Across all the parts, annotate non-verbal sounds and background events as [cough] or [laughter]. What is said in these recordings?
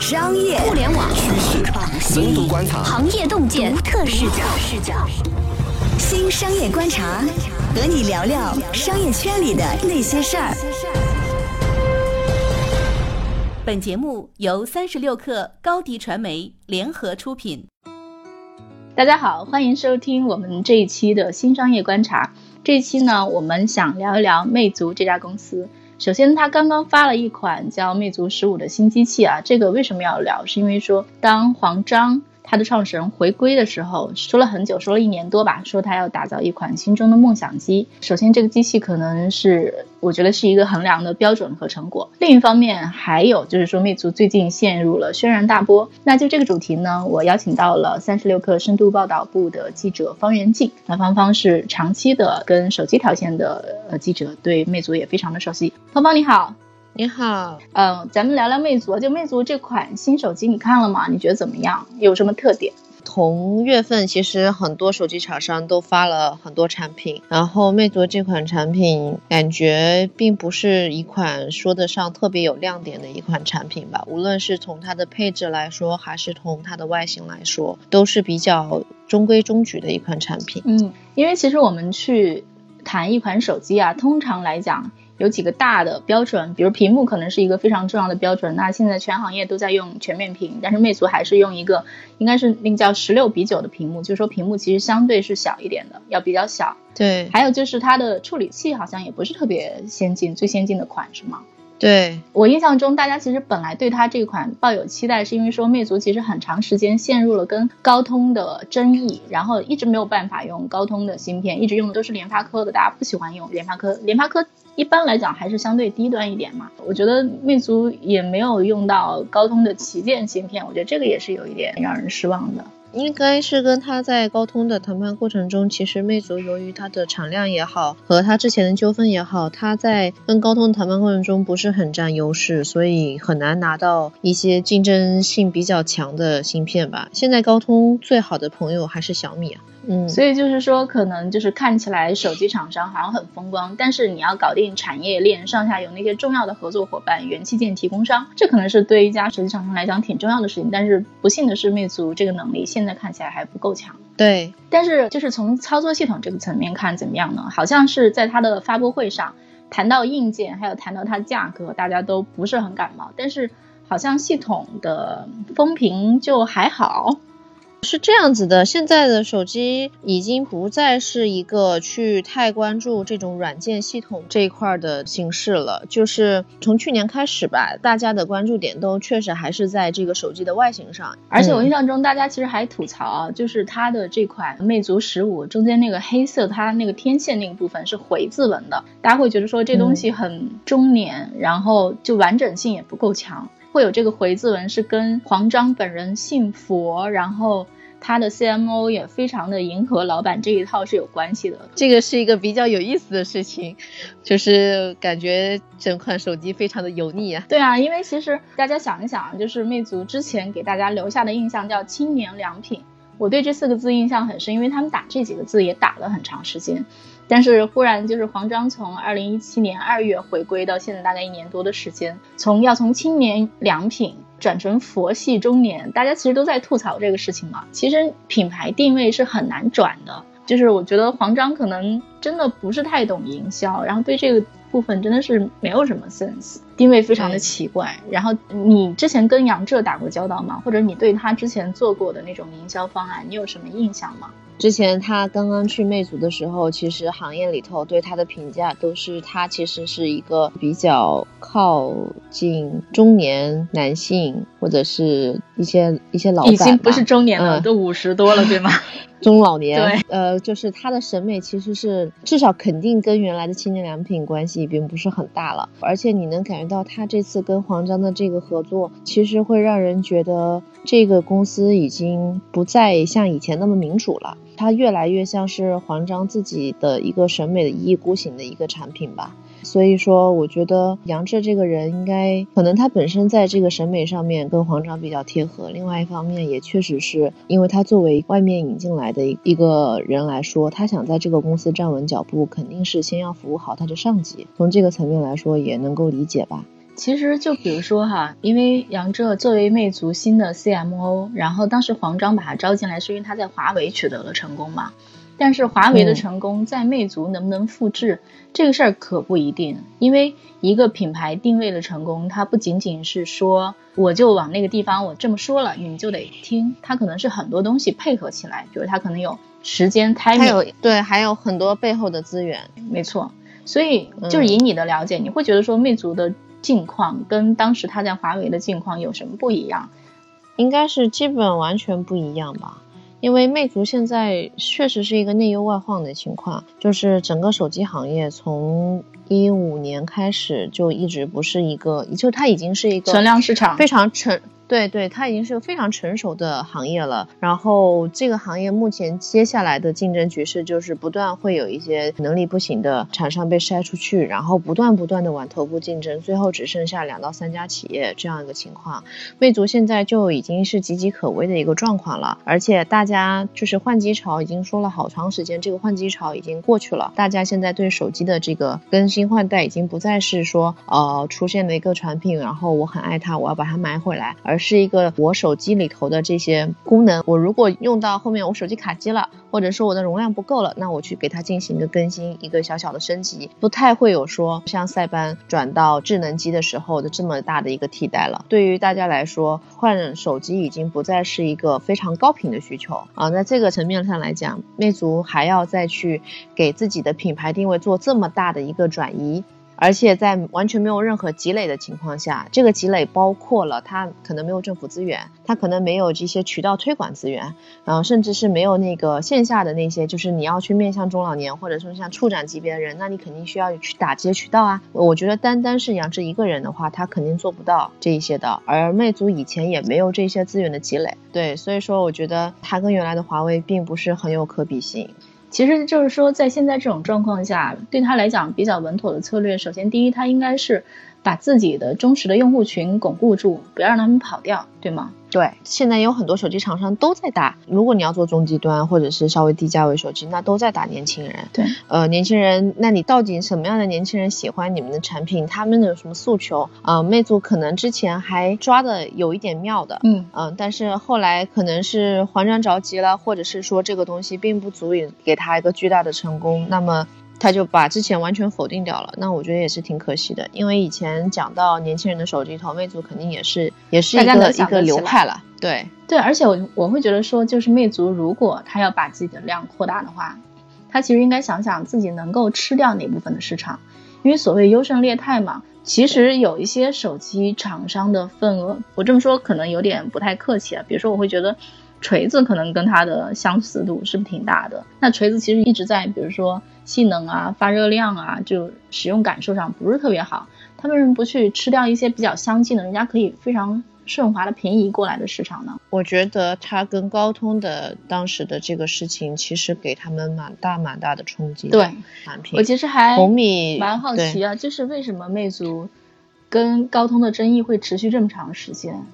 商业、互联网、趋势、深度观察、行业洞见、独特视角、视角。新商业观察，和你聊聊商业圈里的那些事儿。本节目由三十六克高低传媒联合出品。大家好，欢迎收听我们这一期的新商业观察。这一期呢，我们想聊一聊魅族这家公司。首先，他刚刚发了一款叫魅族十五的新机器啊，这个为什么要聊？是因为说当黄章。他的创始人回归的时候说了很久，说了一年多吧，说他要打造一款心中的梦想机。首先，这个机器可能是我觉得是一个衡量的标准和成果。另一方面，还有就是说，魅族最近陷入了轩然大波。那就这个主题呢，我邀请到了三十六氪深度报道部的记者方元静。那芳芳是长期的跟手机条线的呃记者，对魅族也非常的熟悉。芳芳你好。你好，嗯，咱们聊聊魅族。就魅族这款新手机，你看了吗？你觉得怎么样？有什么特点？同月份其实很多手机厂商都发了很多产品，然后魅族这款产品感觉并不是一款说得上特别有亮点的一款产品吧。无论是从它的配置来说，还是从它的外形来说，都是比较中规中矩的一款产品。嗯，因为其实我们去谈一款手机啊，通常来讲。有几个大的标准，比如屏幕可能是一个非常重要的标准。那现在全行业都在用全面屏，但是魅族还是用一个，应该是那个叫十六比九的屏幕，就是说屏幕其实相对是小一点的，要比较小。对。还有就是它的处理器好像也不是特别先进，最先进的款是吗？对我印象中，大家其实本来对它这款抱有期待，是因为说魅族其实很长时间陷入了跟高通的争议，然后一直没有办法用高通的芯片，一直用的都是联发科的，大家不喜欢用联发科，联发科一般来讲还是相对低端一点嘛。我觉得魅族也没有用到高通的旗舰芯片，我觉得这个也是有一点让人失望的。应该是跟他在高通的谈判过程中，其实魅族由于它的产量也好，和它之前的纠纷也好，它在跟高通谈判过程中不是很占优势，所以很难拿到一些竞争性比较强的芯片吧。现在高通最好的朋友还是小米啊。嗯，所以就是说，可能就是看起来手机厂商好像很风光，但是你要搞定产业链上下游那些重要的合作伙伴、元器件提供商，这可能是对一家手机厂商来讲挺重要的事情。但是不幸的是，魅族这个能力现在看起来还不够强。对，但是就是从操作系统这个层面看怎么样呢？好像是在它的发布会上谈到硬件，还有谈到它价格，大家都不是很感冒。但是好像系统的风评就还好。是这样子的，现在的手机已经不再是一个去太关注这种软件系统这一块的形式了。就是从去年开始吧，大家的关注点都确实还是在这个手机的外形上。而且我印象中，大家其实还吐槽啊，就是它的这款魅族十五中间那个黑色，它那个天线那个部分是回字纹的，大家会觉得说这东西很中年，然后就完整性也不够强。会有这个回字纹是跟黄章本人信佛，然后他的 CMO 也非常的迎合老板这一套是有关系的。这个是一个比较有意思的事情，就是感觉整款手机非常的油腻啊。对啊，因为其实大家想一想，就是魅族之前给大家留下的印象叫青年良品，我对这四个字印象很深，因为他们打这几个字也打了很长时间。但是忽然就是黄章从二零一七年二月回归到现在大概一年多的时间，从要从青年良品转成佛系中年，大家其实都在吐槽这个事情嘛。其实品牌定位是很难转的，就是我觉得黄章可能真的不是太懂营销，然后对这个部分真的是没有什么 sense，定位非常的奇怪。然后你之前跟杨浙打过交道吗？或者你对他之前做过的那种营销方案，你有什么印象吗？之前他刚刚去魅族的时候，其实行业里头对他的评价都是他其实是一个比较靠近中年男性或者是一些一些老板，已经不是中年了，都五十多了，对吗？[laughs] 中老年，对，呃，就是他的审美其实是至少肯定跟原来的青年良品关系并不是很大了，而且你能感觉到他这次跟黄章的这个合作，其实会让人觉得这个公司已经不再像以前那么民主了。它越来越像是黄章自己的一个审美的一意孤行的一个产品吧，所以说我觉得杨志这个人应该可能他本身在这个审美上面跟黄章比较贴合，另外一方面也确实是因为他作为外面引进来的一个人来说，他想在这个公司站稳脚步，肯定是先要服务好他的上级，从这个层面来说也能够理解吧。其实就比如说哈，因为杨浙作为魅族新的 CMO，然后当时黄章把他招进来，是因为他在华为取得了成功嘛。但是华为的成功在魅族能不能复制，这个事儿可不一定。因为一个品牌定位的成功，它不仅仅是说我就往那个地方我这么说了，你们就得听。它可能是很多东西配合起来，比如它可能有时间 timing，还有对，还有很多背后的资源。没错。所以就是以你的了解，你会觉得说魅族的境况跟当时它在华为的境况有什么不一样？应该是基本完全不一样吧。因为魅族现在确实是一个内忧外患的情况，就是整个手机行业从一五年开始就一直不是一个，就它已经是一个存量市场非常成。对对，它已经是个非常成熟的行业了。然后这个行业目前接下来的竞争局势就是不断会有一些能力不行的厂商被筛出去，然后不断不断的往头部竞争，最后只剩下两到三家企业这样一个情况。魅族现在就已经是岌岌可危的一个状况了，而且大家就是换机潮已经说了好长时间，这个换机潮已经过去了。大家现在对手机的这个更新换代已经不再是说呃出现了一个产品，然后我很爱它，我要把它买回来，而是一个我手机里头的这些功能，我如果用到后面我手机卡机了，或者说我的容量不够了，那我去给它进行一个更新，一个小小的升级，不太会有说像塞班转到智能机的时候的这么大的一个替代了。对于大家来说，换手机已经不再是一个非常高频的需求啊。在这个层面上来讲，魅族还要再去给自己的品牌定位做这么大的一个转移。而且在完全没有任何积累的情况下，这个积累包括了它可能没有政府资源，它可能没有这些渠道推广资源，然后甚至是没有那个线下的那些，就是你要去面向中老年或者说像处长级别的人，那你肯定需要去打这些渠道啊。我觉得单单是杨志一个人的话，他肯定做不到这一些的。而魅族以前也没有这些资源的积累，对，所以说我觉得他跟原来的华为并不是很有可比性。其实就是说，在现在这种状况下，对他来讲比较稳妥的策略，首先第一，他应该是把自己的忠实的用户群巩固住，不要让他们跑掉，对吗？对，现在有很多手机厂商都在打。如果你要做中低端或者是稍微低价位手机，那都在打年轻人。对，呃，年轻人，那你到底什么样的年轻人喜欢你们的产品？他们有什么诉求？啊，魅族可能之前还抓的有一点妙的，嗯嗯，但是后来可能是黄章着急了，或者是说这个东西并不足以给他一个巨大的成功，那么。他就把之前完全否定掉了，那我觉得也是挺可惜的，因为以前讲到年轻人的手机，头魅族肯定也是也是一个一个流派了，对对，而且我我会觉得说，就是魅族如果他要把自己的量扩大的话，他其实应该想想自己能够吃掉哪部分的市场，因为所谓优胜劣汰嘛，其实有一些手机厂商的份额，我这么说可能有点不太客气啊，比如说我会觉得。锤子可能跟它的相似度是不是挺大的？那锤子其实一直在，比如说性能啊、发热量啊，就使用感受上不是特别好。他为什么不去吃掉一些比较相近的，人家可以非常顺滑的平移过来的市场呢？我觉得它跟高通的当时的这个事情，其实给他们蛮大蛮大的冲击。对，产品。我其实还红米蛮好奇啊，就是为什么魅族跟高通的争议会持续这么长时间？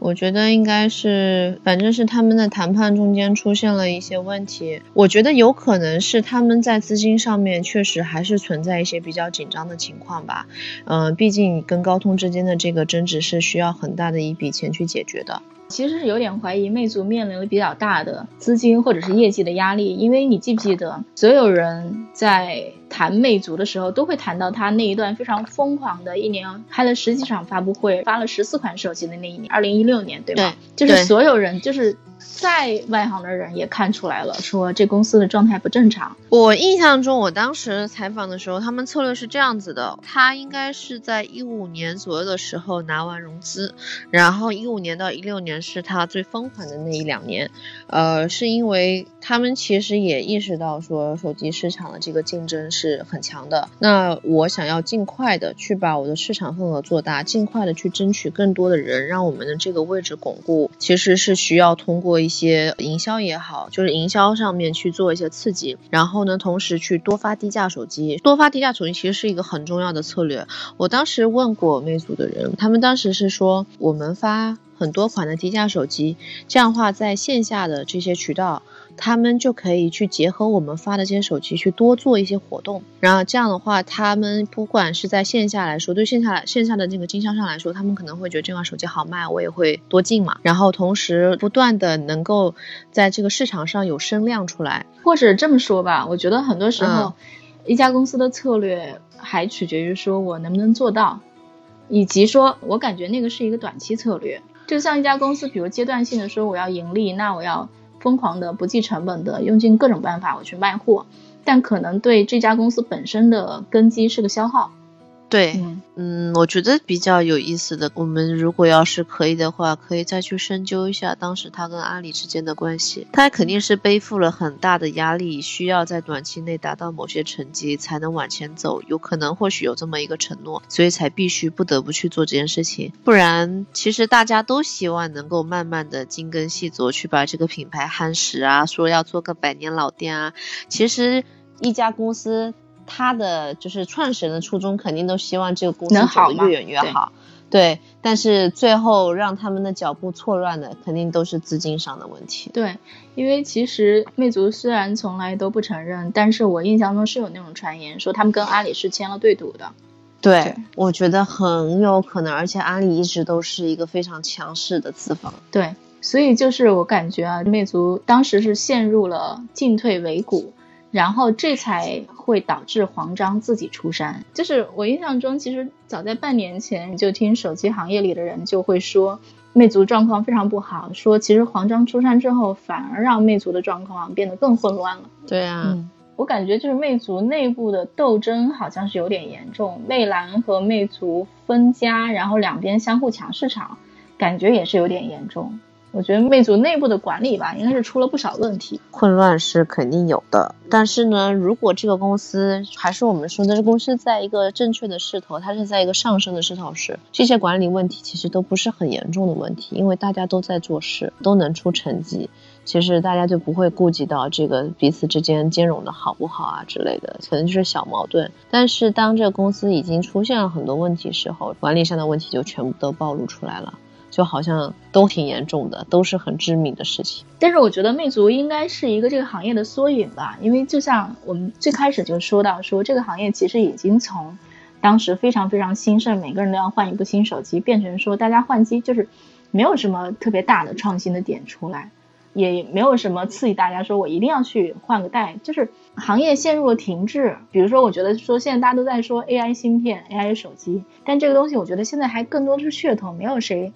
我觉得应该是，反正是他们的谈判中间出现了一些问题。我觉得有可能是他们在资金上面确实还是存在一些比较紧张的情况吧。嗯，毕竟跟高通之间的这个争执是需要很大的一笔钱去解决的。其实是有点怀疑魅族面临了比较大的资金或者是业绩的压力，因为你记不记得，所有人在谈魅族的时候，都会谈到他那一段非常疯狂的一年，开了十几场发布会，发了十四款手机的那一年，二零一六年，对吧？对，就是所有人就是。再外行的人也看出来了，说这公司的状态不正常。我印象中，我当时采访的时候，他们策略是这样子的：他应该是在一五年左右的时候拿完融资，然后一五年到一六年是他最疯狂的那一两年。呃，是因为他们其实也意识到说手机市场的这个竞争是很强的。那我想要尽快的去把我的市场份额做大，尽快的去争取更多的人，让我们的这个位置巩固，其实是需要通过做。一些营销也好，就是营销上面去做一些刺激，然后呢，同时去多发低价手机，多发低价手机其实是一个很重要的策略。我当时问过魅族的人，他们当时是说，我们发很多款的低价手机，这样的话在线下的这些渠道。他们就可以去结合我们发的这些手机去多做一些活动。然后这样的话，他们不管是在线下来说，对线下线下的这个经销商来说，他们可能会觉得这款手机好卖，我也会多进嘛。然后同时不断的能够在这个市场上有声量出来，或者这么说吧，我觉得很多时候，一家公司的策略还取决于说我能不能做到，以及说我感觉那个是一个短期策略。就像一家公司，比如阶段性的说我要盈利，那我要疯狂的不计成本的用尽各种办法我去卖货，但可能对这家公司本身的根基是个消耗。对，嗯，我觉得比较有意思的，我们如果要是可以的话，可以再去深究一下当时他跟阿里之间的关系。他肯定是背负了很大的压力，需要在短期内达到某些成绩才能往前走，有可能或许有这么一个承诺，所以才必须不得不去做这件事情。不然，其实大家都希望能够慢慢的精耕细作，去把这个品牌夯实啊，说要做个百年老店啊。其实一家公司。他的就是创始人的初衷，肯定都希望这个公司走得越远越好。对，但是最后让他们的脚步错乱的，肯定都是资金上的问题。对，因为其实魅族虽然从来都不承认，但是我印象中是有那种传言说他们跟阿里是签了对赌的。对，我觉得很有可能，而且阿里一直都是一个非常强势的资方。对，所以就是我感觉啊，魅族当时是陷入了进退维谷。然后这才会导致黄章自己出山。就是我印象中，其实早在半年前就听手机行业里的人就会说，魅族状况非常不好。说其实黄章出山之后，反而让魅族的状况变得更混乱了。对啊，我感觉就是魅族内部的斗争好像是有点严重，魅蓝和魅族分家，然后两边相互抢市场，感觉也是有点严重。我觉得魅族内部的管理吧，应该是出了不少问题，混乱是肯定有的。但是呢，如果这个公司还是我们说的，这公司在一个正确的势头，它是在一个上升的势头时，这些管理问题其实都不是很严重的问题，因为大家都在做事，都能出成绩，其实大家就不会顾及到这个彼此之间兼容的好不好啊之类的，可能就是小矛盾。但是当这个公司已经出现了很多问题时候，管理上的问题就全部都暴露出来了。就好像都挺严重的，都是很致命的事情。但是我觉得魅族应该是一个这个行业的缩影吧，因为就像我们最开始就说到，说这个行业其实已经从当时非常非常兴盛，每个人都要换一部新手机，变成说大家换机就是没有什么特别大的创新的点出来，也没有什么刺激大家说我一定要去换个代，就是行业陷入了停滞。比如说，我觉得说现在大家都在说 AI 芯片、AI 手机，但这个东西我觉得现在还更多的是噱头，没有谁。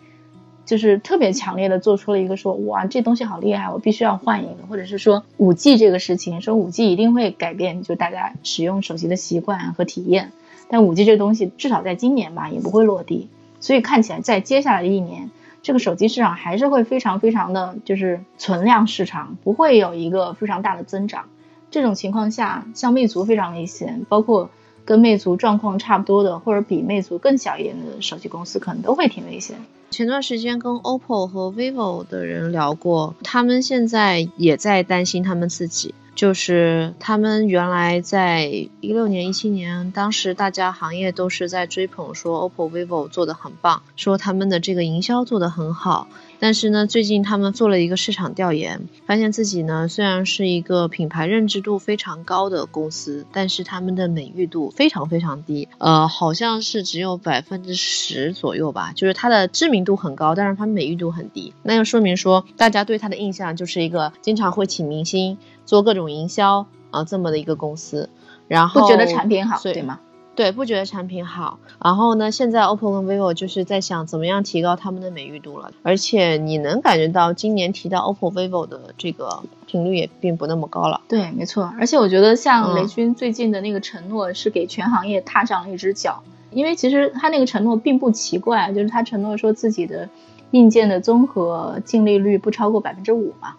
就是特别强烈的做出了一个说哇这东西好厉害，我必须要换一个，或者是说五 G 这个事情，说五 G 一定会改变就大家使用手机的习惯和体验，但五 G 这东西至少在今年吧也不会落地，所以看起来在接下来的一年，这个手机市场还是会非常非常的就是存量市场，不会有一个非常大的增长。这种情况下，像魅族非常危险，包括跟魅族状况差不多的或者比魅族更小一点的手机公司，可能都会挺危险。前段时间跟 OPPO 和 VIVO 的人聊过，他们现在也在担心他们自己。就是他们原来在一六年、一七年，当时大家行业都是在追捧说 OPPO、VIVO 做的很棒，说他们的这个营销做的很好。但是呢，最近他们做了一个市场调研，发现自己呢虽然是一个品牌认知度非常高的公司，但是他们的美誉度非常非常低，呃，好像是只有百分之十左右吧。就是它的知名度很高，但是它美誉度很低。那就说明说，大家对它的印象就是一个经常会请明星。做各种营销啊，这么的一个公司，然后不觉得产品好，对吗？对，不觉得产品好。然后呢，现在 OPPO 跟 VIVO 就是在想怎么样提高他们的美誉度了。而且你能感觉到今年提到 OPPO、VIVO 的这个频率也并不那么高了。对，没错。而且我觉得像雷军最近的那个承诺是给全行业踏上了一只脚，因为其实他那个承诺并不奇怪，就是他承诺说自己的硬件的综合净利率不超过百分之五嘛。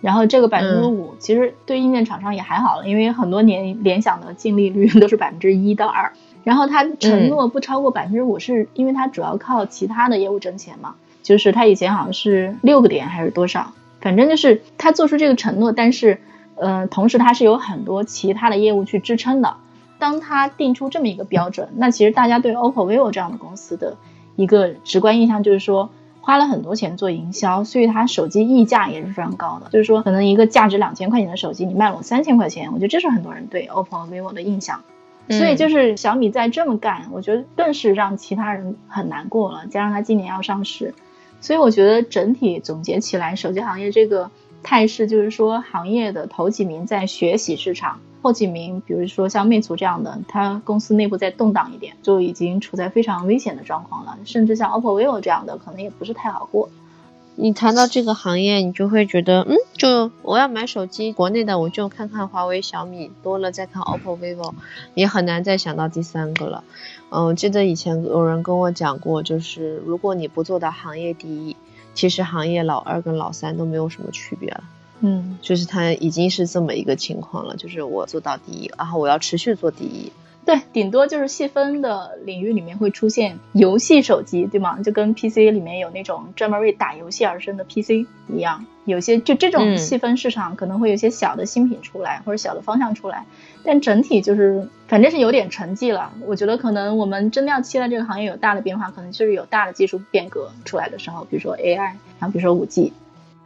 然后这个百分之五，其实对硬件厂商也还好了，因为很多年联想的净利率 [laughs] 都是百分之一到二。然后他承诺不超过百分之五，是因为他主要靠其他的业务挣钱嘛？就是他以前好像是六个点还是多少，反正就是他做出这个承诺，但是，呃，同时他是有很多其他的业务去支撑的。当他定出这么一个标准，那其实大家对 OPPO、vivo 这样的公司的一个直观印象就是说。花了很多钱做营销，所以它手机溢价也是非常高的。就是说，可能一个价值两千块钱的手机，你卖了我三千块钱，我觉得这是很多人对 OPPO、vivo 的印象。所以就是小米在这么干，我觉得更是让其他人很难过了。加上它今年要上市，所以我觉得整体总结起来，手机行业这个态势就是说，行业的头几名在学习市场，后几名，比如说像魅族这样的，它公司内部再动荡一点，就已经处在非常危险的状况了。甚至像 OPPO、vivo 这样的，可能也不是太好过。你谈到这个行业，你就会觉得，嗯，就我要买手机，国内的我就看看华为、小米，多了再看 OPPO、vivo，也很难再想到第三个了。嗯，我记得以前有人跟我讲过，就是如果你不做到行业第一，其实行业老二跟老三都没有什么区别了。嗯，就是它已经是这么一个情况了，就是我做到第一，然后我要持续做第一。对，顶多就是细分的领域里面会出现游戏手机，对吗？就跟 PC 里面有那种专门为打游戏而生的 PC 一样，有些就这种细分市场可能会有些小的新品出来，或者小的方向出来，但整体就是反正是有点沉寂了。我觉得可能我们真的要期待这个行业有大的变化，可能就是有大的技术变革出来的时候，比如说 AI，然后比如说五 G。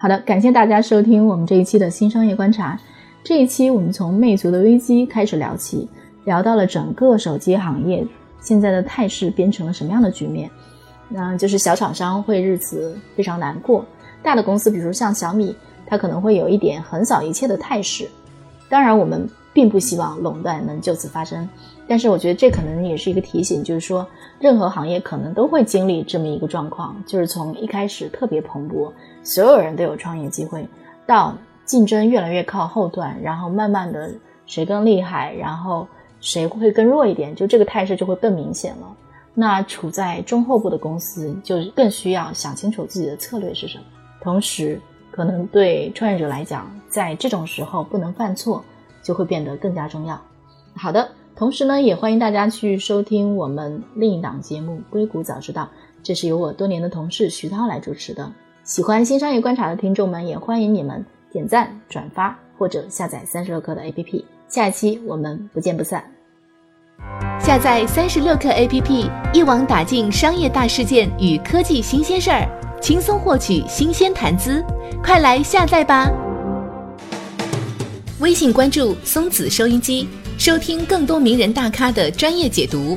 好的，感谢大家收听我们这一期的新商业观察。这一期我们从魅族的危机开始聊起。聊到了整个手机行业现在的态势变成了什么样的局面，那就是小厂商会日子非常难过，大的公司比如像小米，它可能会有一点横扫一切的态势。当然，我们并不希望垄断能就此发生，但是我觉得这可能也是一个提醒，就是说任何行业可能都会经历这么一个状况，就是从一开始特别蓬勃，所有人都有创业机会，到竞争越来越靠后段，然后慢慢的谁更厉害，然后。谁会更弱一点，就这个态势就会更明显了。那处在中后部的公司就更需要想清楚自己的策略是什么。同时，可能对创业者来讲，在这种时候不能犯错，就会变得更加重要。好的，同时呢，也欢迎大家去收听我们另一档节目《硅谷早知道》，这是由我多年的同事徐涛来主持的。喜欢新商业观察的听众们，也欢迎你们点赞、转发或者下载三十六课的 APP。下一期我们不见不散。下载三十六课 APP，一网打尽商业大事件与科技新鲜事儿，轻松获取新鲜谈资，快来下载吧！微信关注松子收音机，收听更多名人大咖的专业解读。